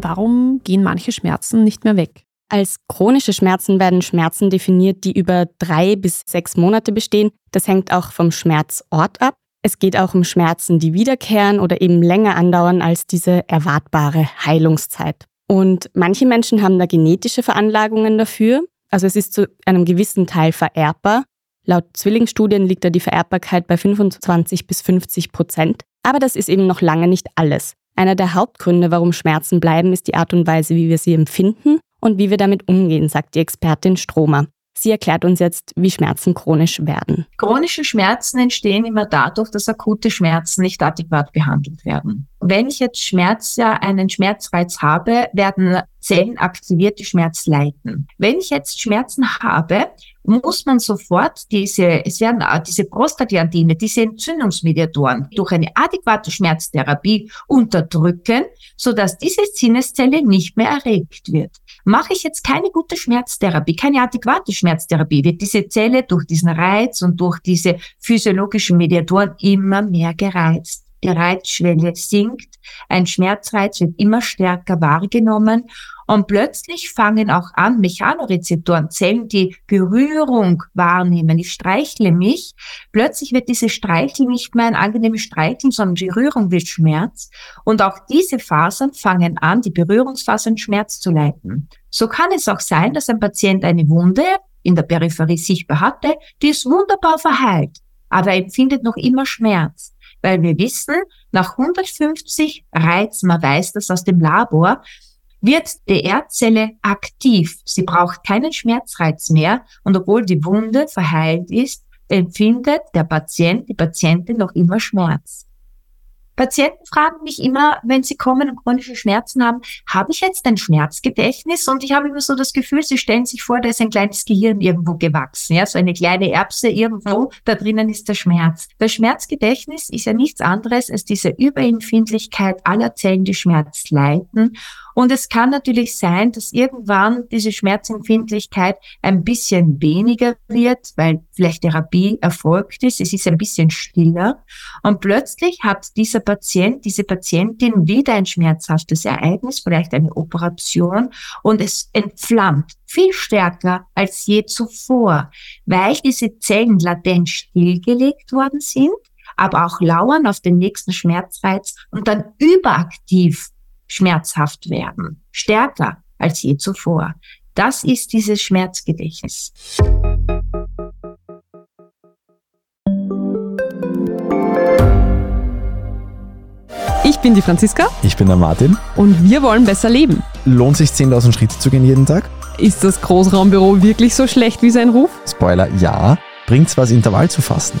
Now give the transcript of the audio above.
Warum gehen manche Schmerzen nicht mehr weg? Als chronische Schmerzen werden Schmerzen definiert, die über drei bis sechs Monate bestehen. Das hängt auch vom Schmerzort ab. Es geht auch um Schmerzen, die wiederkehren oder eben länger andauern als diese erwartbare Heilungszeit. Und manche Menschen haben da genetische Veranlagungen dafür. Also es ist zu einem gewissen Teil vererbbar. Laut Zwillingsstudien liegt da die Vererbbarkeit bei 25 bis 50 Prozent. Aber das ist eben noch lange nicht alles. Einer der Hauptgründe, warum Schmerzen bleiben, ist die Art und Weise, wie wir sie empfinden und wie wir damit umgehen, sagt die Expertin Stromer. Sie erklärt uns jetzt, wie Schmerzen chronisch werden. Chronische Schmerzen entstehen immer dadurch, dass akute Schmerzen nicht adäquat behandelt werden. Wenn ich jetzt Schmerz, ja, einen Schmerzreiz habe, werden Zellen aktiviert, die Schmerz leiten. Wenn ich jetzt Schmerzen habe, muss man sofort diese, es werden diese Prostaglandine, diese Entzündungsmediatoren durch eine adäquate Schmerztherapie unterdrücken, sodass diese Sinneszelle nicht mehr erregt wird. Mache ich jetzt keine gute Schmerztherapie, keine adäquate Schmerztherapie, wird diese Zelle durch diesen Reiz und durch diese physiologischen Mediatoren immer mehr gereizt. Die Reizschwelle sinkt, ein Schmerzreiz wird immer stärker wahrgenommen und plötzlich fangen auch an, Mechanorezeptoren, Zellen, die Berührung wahrnehmen. Ich streichle mich. Plötzlich wird diese Streichel nicht mehr ein angenehmes Streicheln, sondern Berührung wird Schmerz. Und auch diese Fasern fangen an, die Berührungsfasern Schmerz zu leiten. So kann es auch sein, dass ein Patient eine Wunde in der Peripherie sichtbar hatte, die ist wunderbar verheilt, aber er empfindet noch immer Schmerz weil wir wissen, nach 150 Reizen, man weiß das aus dem Labor, wird die Erdzelle aktiv. Sie braucht keinen Schmerzreiz mehr und obwohl die Wunde verheilt ist, empfindet der Patient, die Patientin noch immer Schmerz. Patienten fragen mich immer, wenn sie kommen und chronische Schmerzen haben, habe ich jetzt ein Schmerzgedächtnis? Und ich habe immer so das Gefühl, sie stellen sich vor, da ist ein kleines Gehirn irgendwo gewachsen, ja, so eine kleine Erbse irgendwo, da drinnen ist der Schmerz. Das Schmerzgedächtnis ist ja nichts anderes als diese Überempfindlichkeit aller Zellen, die Schmerz leiten und es kann natürlich sein, dass irgendwann diese Schmerzempfindlichkeit ein bisschen weniger wird, weil vielleicht Therapie erfolgt ist. Es ist ein bisschen stiller. Und plötzlich hat dieser Patient, diese Patientin wieder ein schmerzhaftes Ereignis, vielleicht eine Operation und es entflammt viel stärker als je zuvor, weil diese Zellen latent stillgelegt worden sind aber auch lauern auf den nächsten Schmerzreiz und dann überaktiv schmerzhaft werden, stärker als je zuvor. Das ist dieses Schmerzgedächtnis. Ich bin die Franziska. Ich bin der Martin. Und wir wollen besser leben. Lohnt sich 10.000 Schritte zu gehen jeden Tag? Ist das Großraumbüro wirklich so schlecht wie sein Ruf? Spoiler, ja. Bringt's was, Intervall zu fassen?